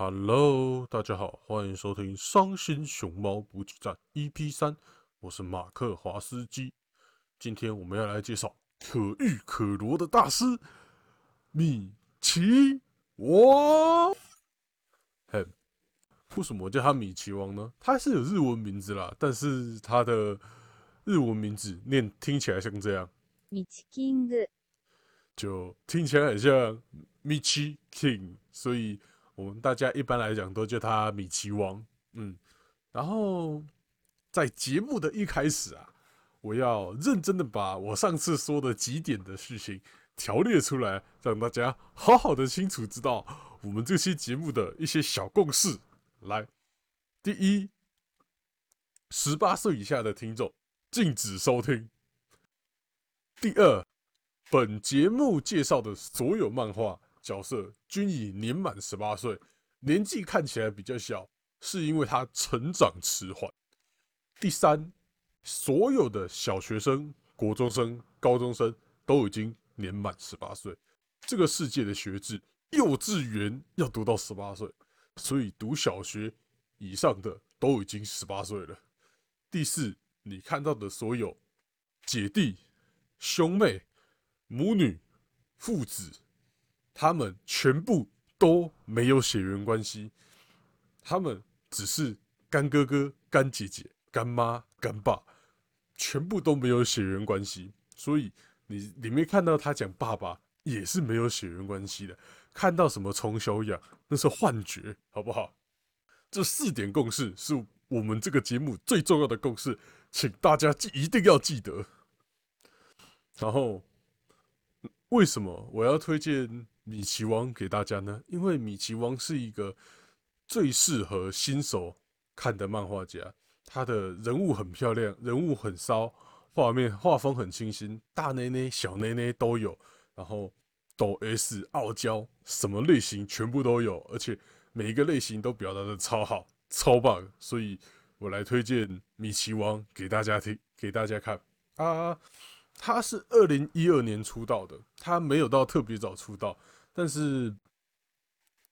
Hello，大家好，欢迎收听《伤心熊猫补给站》EP 三，我是马克华斯基。今天我们要来介绍可遇可罗的大师米奇王。嘿，为什么我叫他米奇王呢？他是有日文名字啦，但是他的日文名字念听起来像这样，米奇 King，就听起来很像米奇 King，所以。我们大家一般来讲都叫他米奇王，嗯，然后在节目的一开始啊，我要认真的把我上次说的几点的事情条列出来，让大家好好的清楚知道我们这期节目的一些小共识。来，第一，十八岁以下的听众禁止收听；第二，本节目介绍的所有漫画。角色均已年满十八岁，年纪看起来比较小，是因为他成长迟缓。第三，所有的小学生、国中生、高中生都已经年满十八岁。这个世界的学制，幼稚园要读到十八岁，所以读小学以上的都已经十八岁了。第四，你看到的所有姐弟、兄妹、母女、父子。他们全部都没有血缘关系，他们只是干哥哥、干姐姐、干妈、干爸，全部都没有血缘关系。所以你里面看到他讲爸爸也是没有血缘关系的。看到什么从小养，那是幻觉，好不好？这四点共识是我们这个节目最重要的共识，请大家记一定要记得。然后，为什么我要推荐？米奇王给大家呢，因为米奇王是一个最适合新手看的漫画家，他的人物很漂亮，人物很骚，画面画风很清新，大内内、小内内都有，然后抖 S、傲娇，什么类型全部都有，而且每一个类型都表达的超好、超棒，所以我来推荐米奇王给大家听，给大家看啊。他是二零一二年出道的，他没有到特别早出道。但是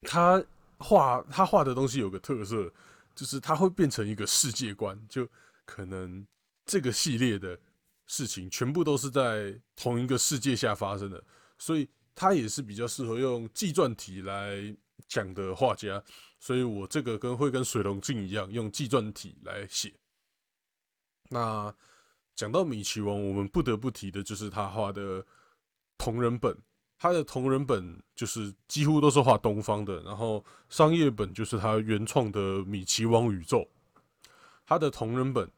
他画他画的东西有个特色，就是他会变成一个世界观，就可能这个系列的事情全部都是在同一个世界下发生的，所以他也是比较适合用纪传体来讲的画家。所以我这个跟会跟水龙镜一样，用纪传体来写。那讲到米奇王，我们不得不提的就是他画的同人本。他的同人本就是几乎都是画东方的，然后商业本就是他原创的米奇王宇宙。他的同人本，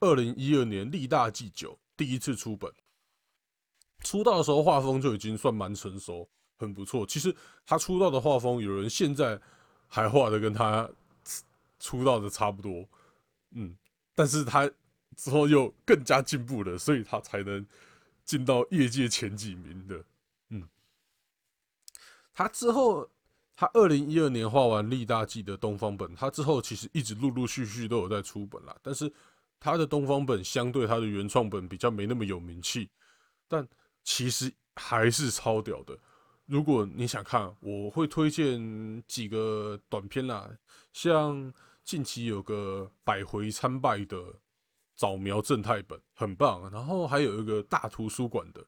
二零一二年力大祭九第一次出本，出道的时候画风就已经算蛮成熟，很不错。其实他出道的画风，有人现在还画的跟他出道的差不多，嗯，但是他之后又更加进步了，所以他才能进到业界前几名的。他之后，他二零一二年画完力大记的东方本，他之后其实一直陆陆续续都有在出本啦。但是他的东方本相对他的原创本比较没那么有名气，但其实还是超屌的。如果你想看，我会推荐几个短片啦，像近期有个百回参拜的早苗正太本，很棒。然后还有一个大图书馆的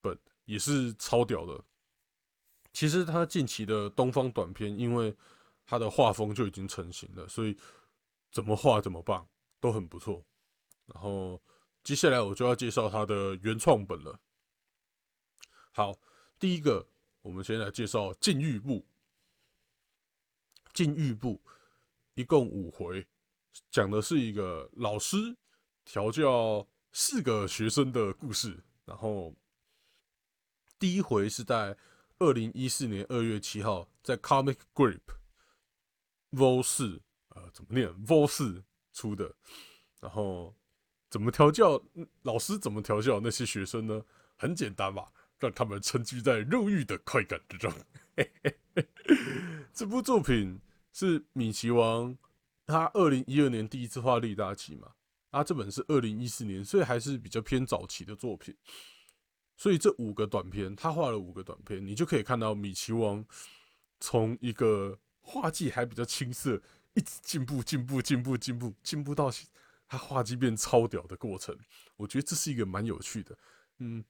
本，也是超屌的。其实他近期的东方短片，因为他的画风就已经成型了，所以怎么画怎么棒，都很不错。然后接下来我就要介绍他的原创本了。好，第一个我们先来介绍《禁欲部》。《禁欲部》一共五回，讲的是一个老师调教四个学生的故事。然后第一回是在。二零一四年二月七号，在 Comic Grip Vol 四，呃，怎么念？Vol 四出的。然后怎么调教？老师怎么调教那些学生呢？很简单吧，让他们沉浸在肉欲的快感之中。这部作品是米奇王他二零一二年第一次画力大奇嘛？啊，这本是二零一四年，所以还是比较偏早期的作品。所以这五个短片，他画了五个短片，你就可以看到米奇王从一个画技还比较青涩，一直进步、进步、进步、进步、进步到他画技变超屌的过程。我觉得这是一个蛮有趣的。嗯，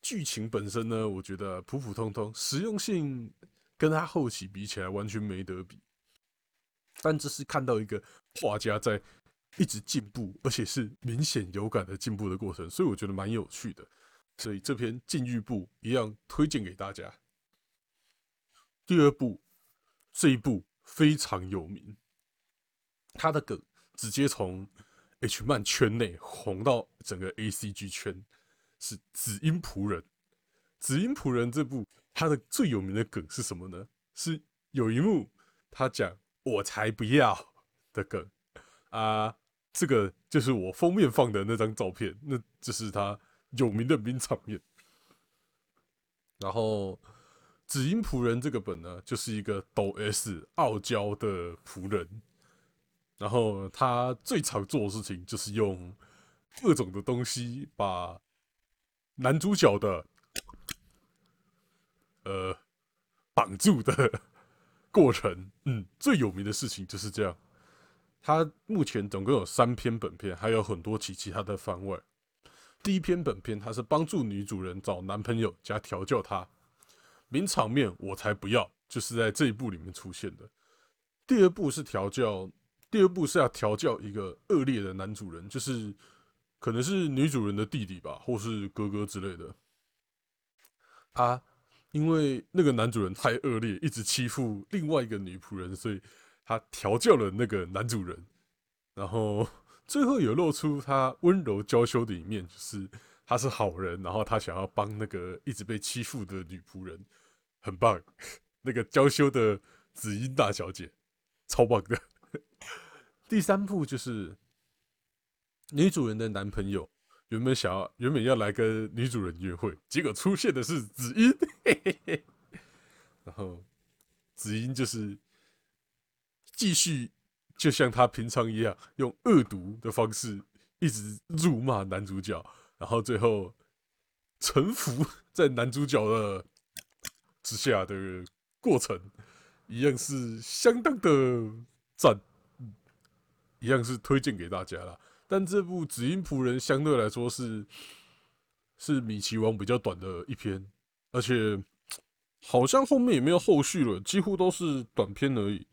剧情本身呢，我觉得普普通通，实用性跟他后期比起来完全没得比。但这是看到一个画家在一直进步，而且是明显有感的进步的过程，所以我觉得蛮有趣的。所以这篇禁欲部一样推荐给大家。第二部，这一部非常有名，他的梗直接从 H 漫圈内红到整个 A C G 圈，是《紫音仆人》。《紫音仆人》这部他的最有名的梗是什么呢？是有一幕他讲“我才不要”的梗啊，这个就是我封面放的那张照片，那这是他有名的名场面。然后。紫音仆人这个本呢，就是一个抖 S 傲娇的仆人，然后他最常做的事情就是用各种的东西把男主角的呃绑住的过程。嗯，最有名的事情就是这样。他目前总共有三篇本片，还有很多其其他的番外。第一篇本片，他是帮助女主人找男朋友加调教她。名场面我才不要，就是在这一部里面出现的。第二部是调教，第二部是要调教一个恶劣的男主人，就是可能是女主人的弟弟吧，或是哥哥之类的。啊，因为那个男主人太恶劣，一直欺负另外一个女仆人，所以他调教了那个男主人，然后最后有露出他温柔娇羞的一面，就是他是好人，然后他想要帮那个一直被欺负的女仆人。很棒，那个娇羞的紫英大小姐，超棒的。第三部就是女主人的男朋友原本想要原本要来跟女主人约会，结果出现的是紫英，嘿嘿嘿，然后紫英就是继续就像他平常一样，用恶毒的方式一直辱骂男主角，然后最后臣服在男主角的。之下的过程一样是相当的赞，一样是推荐给大家啦。但这部《紫音仆人》相对来说是是米奇王比较短的一篇，而且好像后面也没有后续了，几乎都是短篇而已。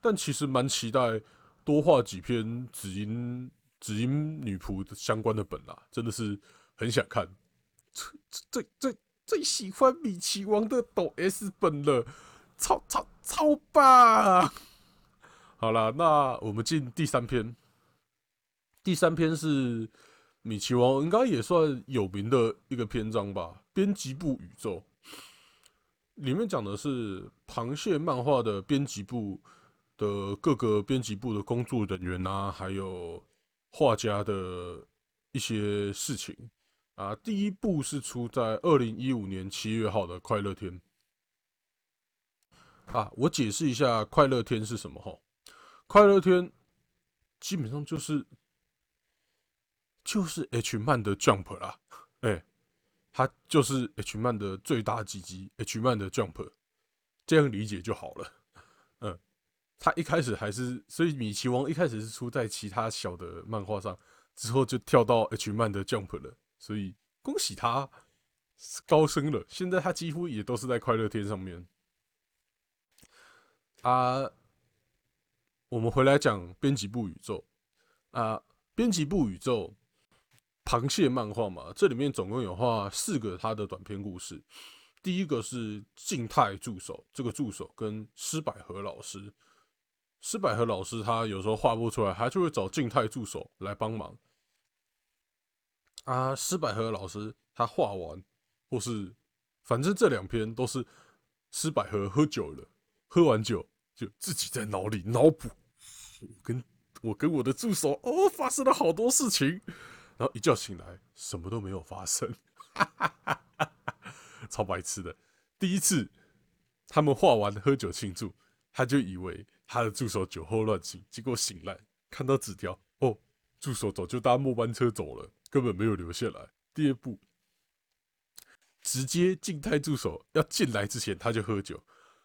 但其实蛮期待多画几篇紫音紫音女仆相关的本啦，真的是很想看。这这这。最喜欢米奇王的抖 S 本了，超超超棒！好了，那我们进第三篇。第三篇是米奇王，应该也算有名的一个篇章吧？编辑部宇宙里面讲的是螃蟹漫画的编辑部的各个编辑部的工作人员啊，还有画家的一些事情。啊，第一部是出在二零一五年七月号的《快乐天》啊。我解释一下，《快乐天》是什么？哈，《快乐天》基本上就是就是 H 漫的 Jump 啦，哎，它就是 H 漫的最大几集，H 漫的 Jump，这样理解就好了。嗯，他一开始还是，所以米奇王一开始是出在其他小的漫画上，之后就跳到 H 漫的 Jump 了。所以恭喜他高升了，现在他几乎也都是在快乐天上面。啊，我们回来讲编辑部宇宙啊，编辑部宇宙螃蟹漫画嘛，这里面总共有画四个他的短篇故事。第一个是静态助手，这个助手跟施百合老师，施百合老师他有时候画不出来，他就会找静态助手来帮忙。啊，施百合老师他画完，或是反正这两篇都是施百合喝酒了，喝完酒就自己在脑里脑补，我跟我跟我的助手哦发生了好多事情，然后一觉醒来什么都没有发生，哈哈哈超白痴的。第一次他们画完喝酒庆祝，他就以为他的助手酒后乱性，结果醒来看到纸条，哦，助手早就搭末班车走了。根本没有留下来。第二步，直接静态助手要进来之前他就喝酒，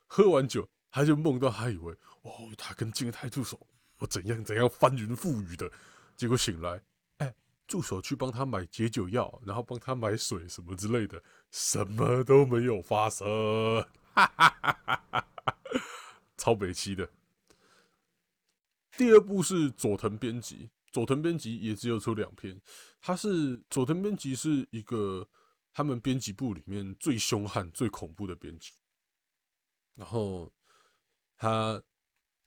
喝完酒他就梦到他以为哦，他跟静态助手我怎样怎样翻云覆雨的，结果醒来，哎，助手去帮他买解酒药，然后帮他买水什么之类的，什么都没有发生，哈哈哈哈哈，超北七的。第二部是佐藤编辑，佐藤编辑也只有出两篇，他是佐藤编辑是一个他们编辑部里面最凶悍、最恐怖的编辑，然后。他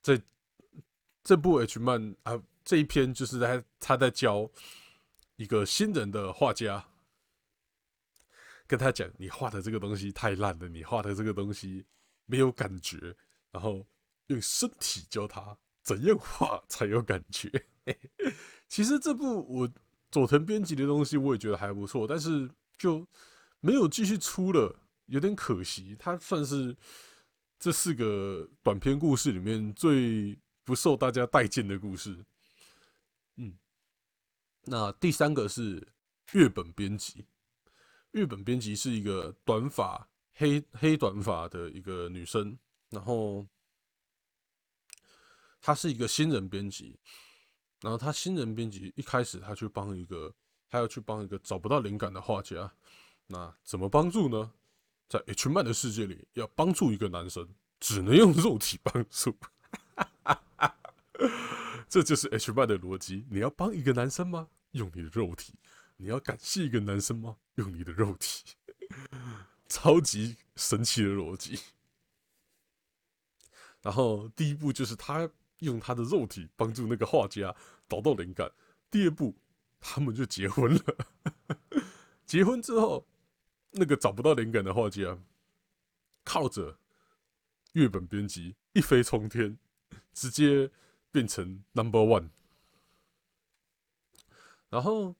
在这部 H 漫啊这一篇就是在他在教一个新人的画家，跟他讲：“你画的这个东西太烂了，你画的这个东西没有感觉。”然后用身体教他怎样画才有感觉。其实这部我佐藤编辑的东西我也觉得还不错，但是就没有继续出了，有点可惜。它算是。这四个短篇故事里面最不受大家待见的故事，嗯，那第三个是月本编辑。月本编辑是一个短发黑黑短发的一个女生，然后他是一个新人编辑，然后他新人编辑一开始他去帮一个，他要去帮一个找不到灵感的画家，那怎么帮助呢？在 H 漫的世界里，要帮助一个男生，只能用肉体帮助。这就是 H 漫的逻辑。你要帮一个男生吗？用你的肉体。你要感谢一个男生吗？用你的肉体。超级神奇的逻辑。然后第一步就是他用他的肉体帮助那个画家找到灵感。第二步，他们就结婚了。结婚之后。那个找不到灵感的画家，靠着月本编辑一飞冲天，直接变成 Number One。然后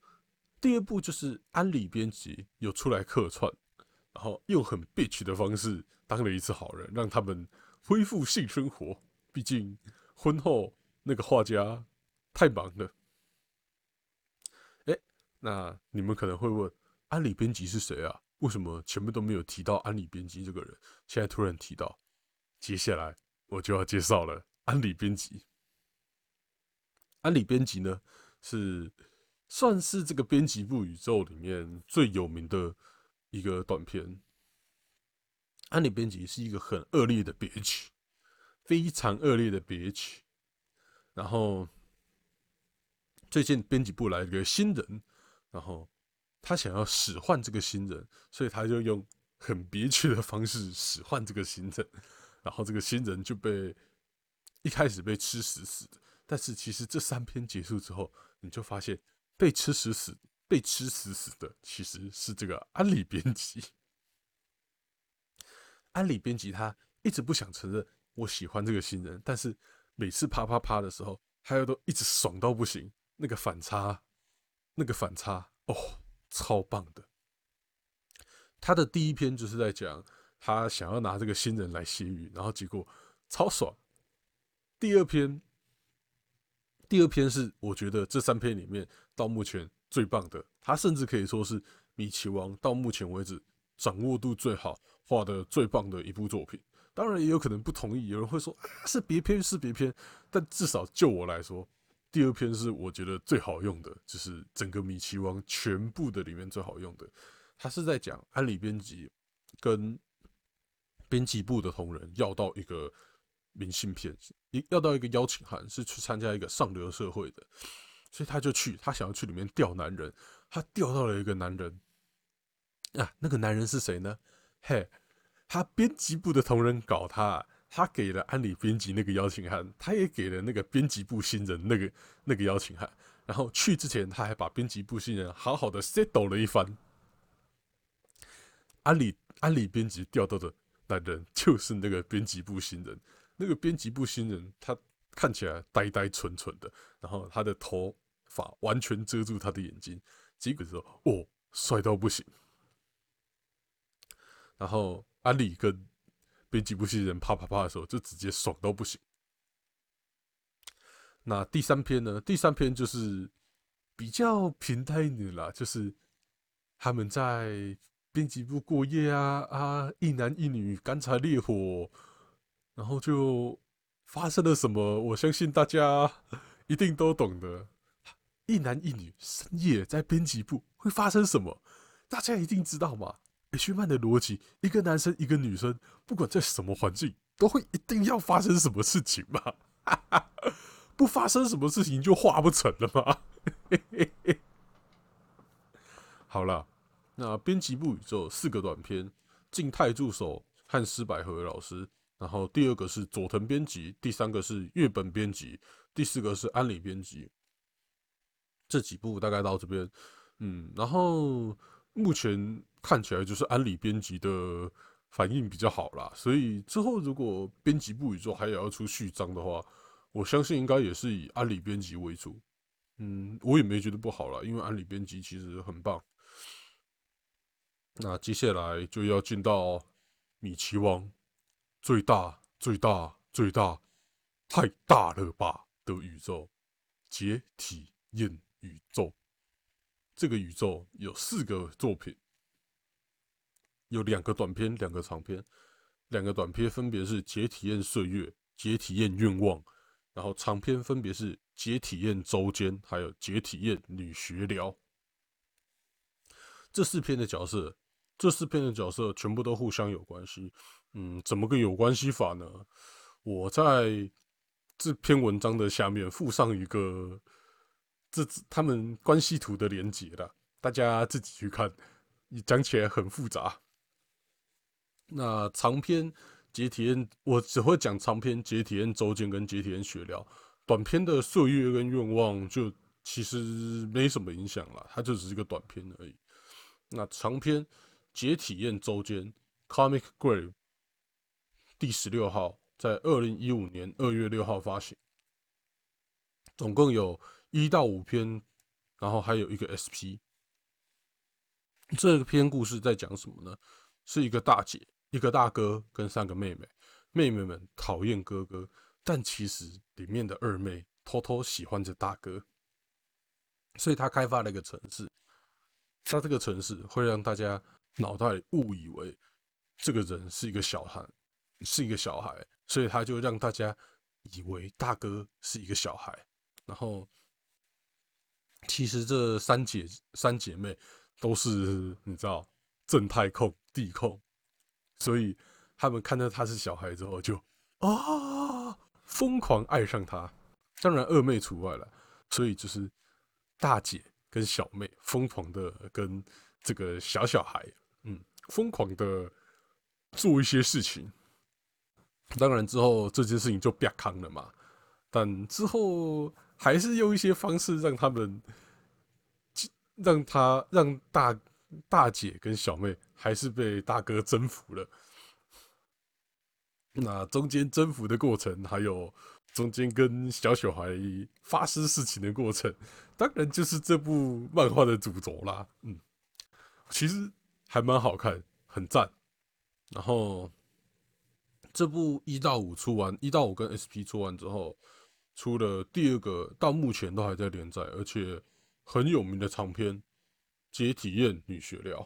第二步就是安里编辑有出来客串，然后用很 bitch 的方式当了一次好人，让他们恢复性生活。毕竟婚后那个画家太忙了。哎，那你们可能会问，安里编辑是谁啊？为什么前面都没有提到安里编辑这个人？现在突然提到，接下来我就要介绍了安里编辑。安里编辑呢，是算是这个编辑部宇宙里面最有名的一个短片。安里编辑是一个很恶劣的编辑非常恶劣的别曲。然后最近编辑部来了个新人，然后。他想要使唤这个新人，所以他就用很憋屈的方式使唤这个新人，然后这个新人就被一开始被吃死死的。但是其实这三篇结束之后，你就发现被吃死死、被吃死死的其实是这个安里编辑。安里编辑他一直不想承认我喜欢这个新人，但是每次啪啪啪的时候，他又都一直爽到不行。那个反差，那个反差，哦。超棒的！他的第一篇就是在讲他想要拿这个新人来吸引，然后结果超爽。第二篇，第二篇是我觉得这三篇里面到目前最棒的，他甚至可以说是米奇王到目前为止掌握度最好、画的最棒的一部作品。当然也有可能不同意，有人会说啊是别篇是别篇，但至少就我来说。第二篇是我觉得最好用的，就是整个米奇王全部的里面最好用的。他是在讲安里编辑跟编辑部的同仁要到一个明信片，一要到一个邀请函，是去参加一个上流社会的，所以他就去，他想要去里面钓男人，他钓到了一个男人啊，那个男人是谁呢？嘿，他编辑部的同仁搞他。他给了安里编辑那个邀请函，他也给了那个编辑部新人那个那个邀请函。然后去之前，他还把编辑部新人好好的 settle 了一番。安里安里编辑调到的男人就是那个编辑部新人。那个编辑部新人他看起来呆呆蠢蠢的，然后他的头发完全遮住他的眼睛。结果说：“哦，帅到不行。”然后安里跟。编辑部新人啪啪啪的时候，就直接爽到不行。那第三篇呢？第三篇就是比较平淡一点啦，就是他们在编辑部过夜啊啊，一男一女干柴烈火，然后就发生了什么？我相信大家一定都懂得。一男一女深夜在编辑部会发生什么？大家一定知道吗？H 漫的逻辑，一个男生一个女生，不管在什么环境，都会一定要发生什么事情吗？不发生什么事情就画不成了吗？好了，那编辑部宇宙四个短片，静态助手和施百合老师，然后第二个是佐藤编辑，第三个是月本编辑，第四个是安里编辑。这几部大概到这边，嗯，然后目前看起来就是安里编辑的反应比较好啦，所以之后如果编辑部宇宙还有要出序章的话，我相信应该也是以安里编辑为主，嗯，我也没觉得不好啦，因为安里编辑其实很棒。那接下来就要进到米奇王最大、最大、最大、太大了吧的宇宙解体验。宇宙，这个宇宙有四个作品，有两个短片，两个长片。两个短片分别是《解体验岁月》《解体验愿望》，然后长片分别是《解体验周间》还有《解体验女学聊》。这四篇的角色，这四篇的角色全部都互相有关系。嗯，怎么个有关系法呢？我在这篇文章的下面附上一个。这他们关系图的连接了，大家自己去看，你讲起来很复杂。那长篇解体验，我只会讲长篇解体验周间跟解体验血疗，短篇的岁月跟愿望就其实没什么影响了，它就只是一个短篇而已。那长篇解体验周间 Comic Grave 第十六号在二零一五年二月六号发行，总共有。一到五篇，然后还有一个 SP。这篇故事在讲什么呢？是一个大姐、一个大哥跟三个妹妹。妹妹们讨厌哥哥，但其实里面的二妹偷偷喜欢着大哥。所以他开发了一个城市，他这个城市会让大家脑袋误以为这个人是一个小孩，是一个小孩，所以他就让大家以为大哥是一个小孩，然后。其实这三姐三姐妹都是你知道正太控地控，所以他们看到他是小孩之后就啊疯狂爱上他，当然二妹除外了。所以就是大姐跟小妹疯狂的跟这个小小孩，嗯，疯狂的做一些事情。当然之后这件事情就变康了嘛，但之后。还是用一些方式让他们，让他让大大姐跟小妹还是被大哥征服了。那中间征服的过程，还有中间跟小小孩发生事情的过程，当然就是这部漫画的主轴啦。嗯，其实还蛮好看，很赞。然后这部一到五出完，一到五跟 SP 出完之后。出了第二个，到目前都还在连载，而且很有名的长篇《解体验女学寮》。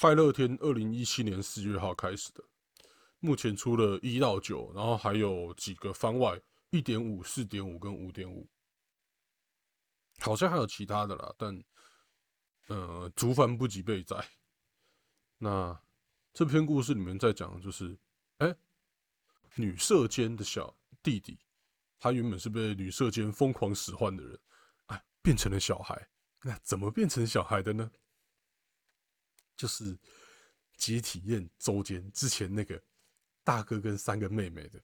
快乐天二零一七年四月号开始的，目前出了一到九，然后还有几个番外，一点五、四点五跟五点五，好像还有其他的啦，但呃，竹番不及备载。那这篇故事里面在讲的就是，哎，女色间的小弟弟。他原本是被女社间疯狂使唤的人，哎，变成了小孩。那怎么变成小孩的呢？就是解体验周间之前那个大哥跟三个妹妹的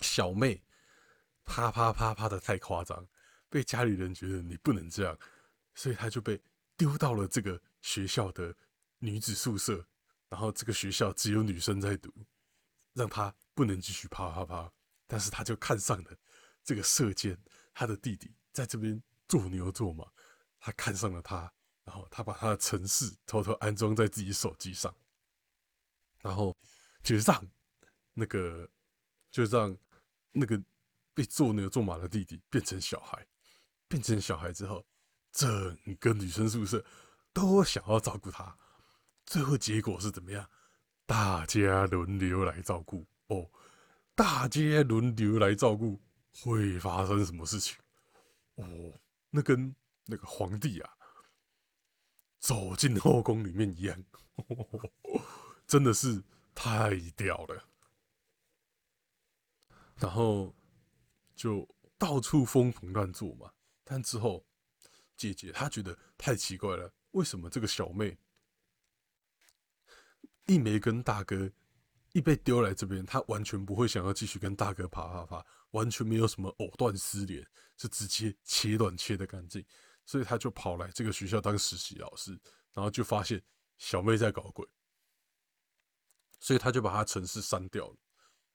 小妹，啪啪啪啪的太夸张，被家里人觉得你不能这样，所以他就被丢到了这个学校的女子宿舍，然后这个学校只有女生在读，让他不能继续啪啪啪。但是他就看上了这个射箭，他的弟弟在这边做牛做马，他看上了他，然后他把他的城市偷偷安装在自己手机上，然后就让那个就让那个被做牛做马的弟弟变成小孩，变成小孩之后，整个女生宿舍都想要照顾他，最后结果是怎么样？大家轮流来照顾哦，大家轮流来照顾，会发生什么事情？哦，那跟那个皇帝啊走进后宫里面一样，真的是太屌了。然后就到处疯狂乱做嘛，但之后姐姐她觉得太奇怪了，为什么这个小妹一没跟大哥被丢来这边，他完全不会想要继续跟大哥啪啪啪，完全没有什么藕断丝连，是直接切断切的干净，所以他就跑来这个学校当实习老师，然后就发现小妹在搞鬼，所以他就把他城市删掉了，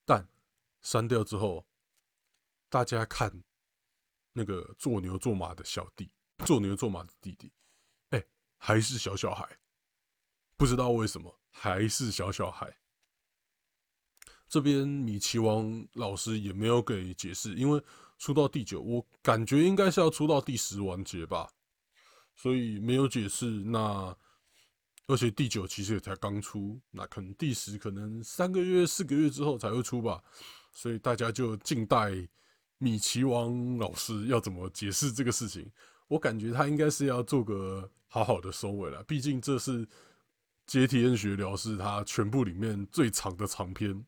但。删掉之后，大家看那个做牛做马的小弟，做牛做马的弟弟，哎，还是小小孩，不知道为什么还是小小孩。这边米奇王老师也没有给解释，因为出到第九，我感觉应该是要出到第十完结吧，所以没有解释。那而且第九其实也才刚出，那可能第十可能三个月、四个月之后才会出吧。所以大家就静待米奇王老师要怎么解释这个事情。我感觉他应该是要做个好好的收尾了，毕竟这是阶梯恩学聊是他全部里面最长的长篇，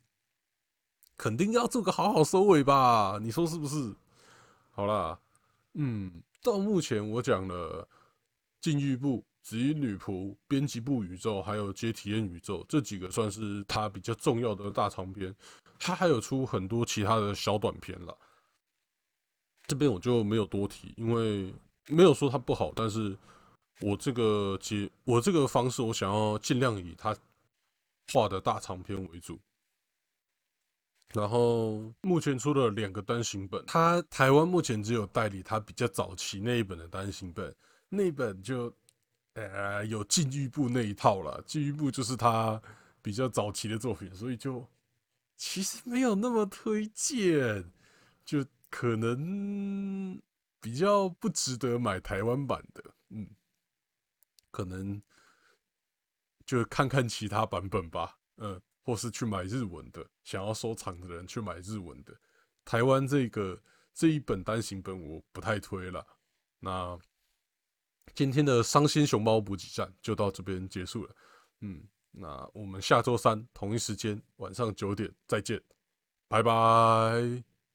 肯定要做个好好收尾吧？你说是不是？好啦，嗯，到目前我讲了禁欲部、紫衣女仆、编辑部宇宙，还有接体验宇宙这几个算是他比较重要的大长篇。他还有出很多其他的小短篇了，这边我就没有多提，因为没有说它不好，但是我这个节我这个方式，我想要尽量以他画的大长篇为主。然后目前出了两个单行本，他台湾目前只有代理他比较早期那一本的单行本，那本就呃有禁欲部那一套了，禁欲部就是他比较早期的作品，所以就。其实没有那么推荐，就可能比较不值得买台湾版的，嗯，可能就看看其他版本吧，嗯，或是去买日文的，想要收藏的人去买日文的。台湾这个这一本单行本我不太推了。那今天的伤心熊猫补给站就到这边结束了，嗯。那我们下周三同一时间晚上九点再见，拜拜。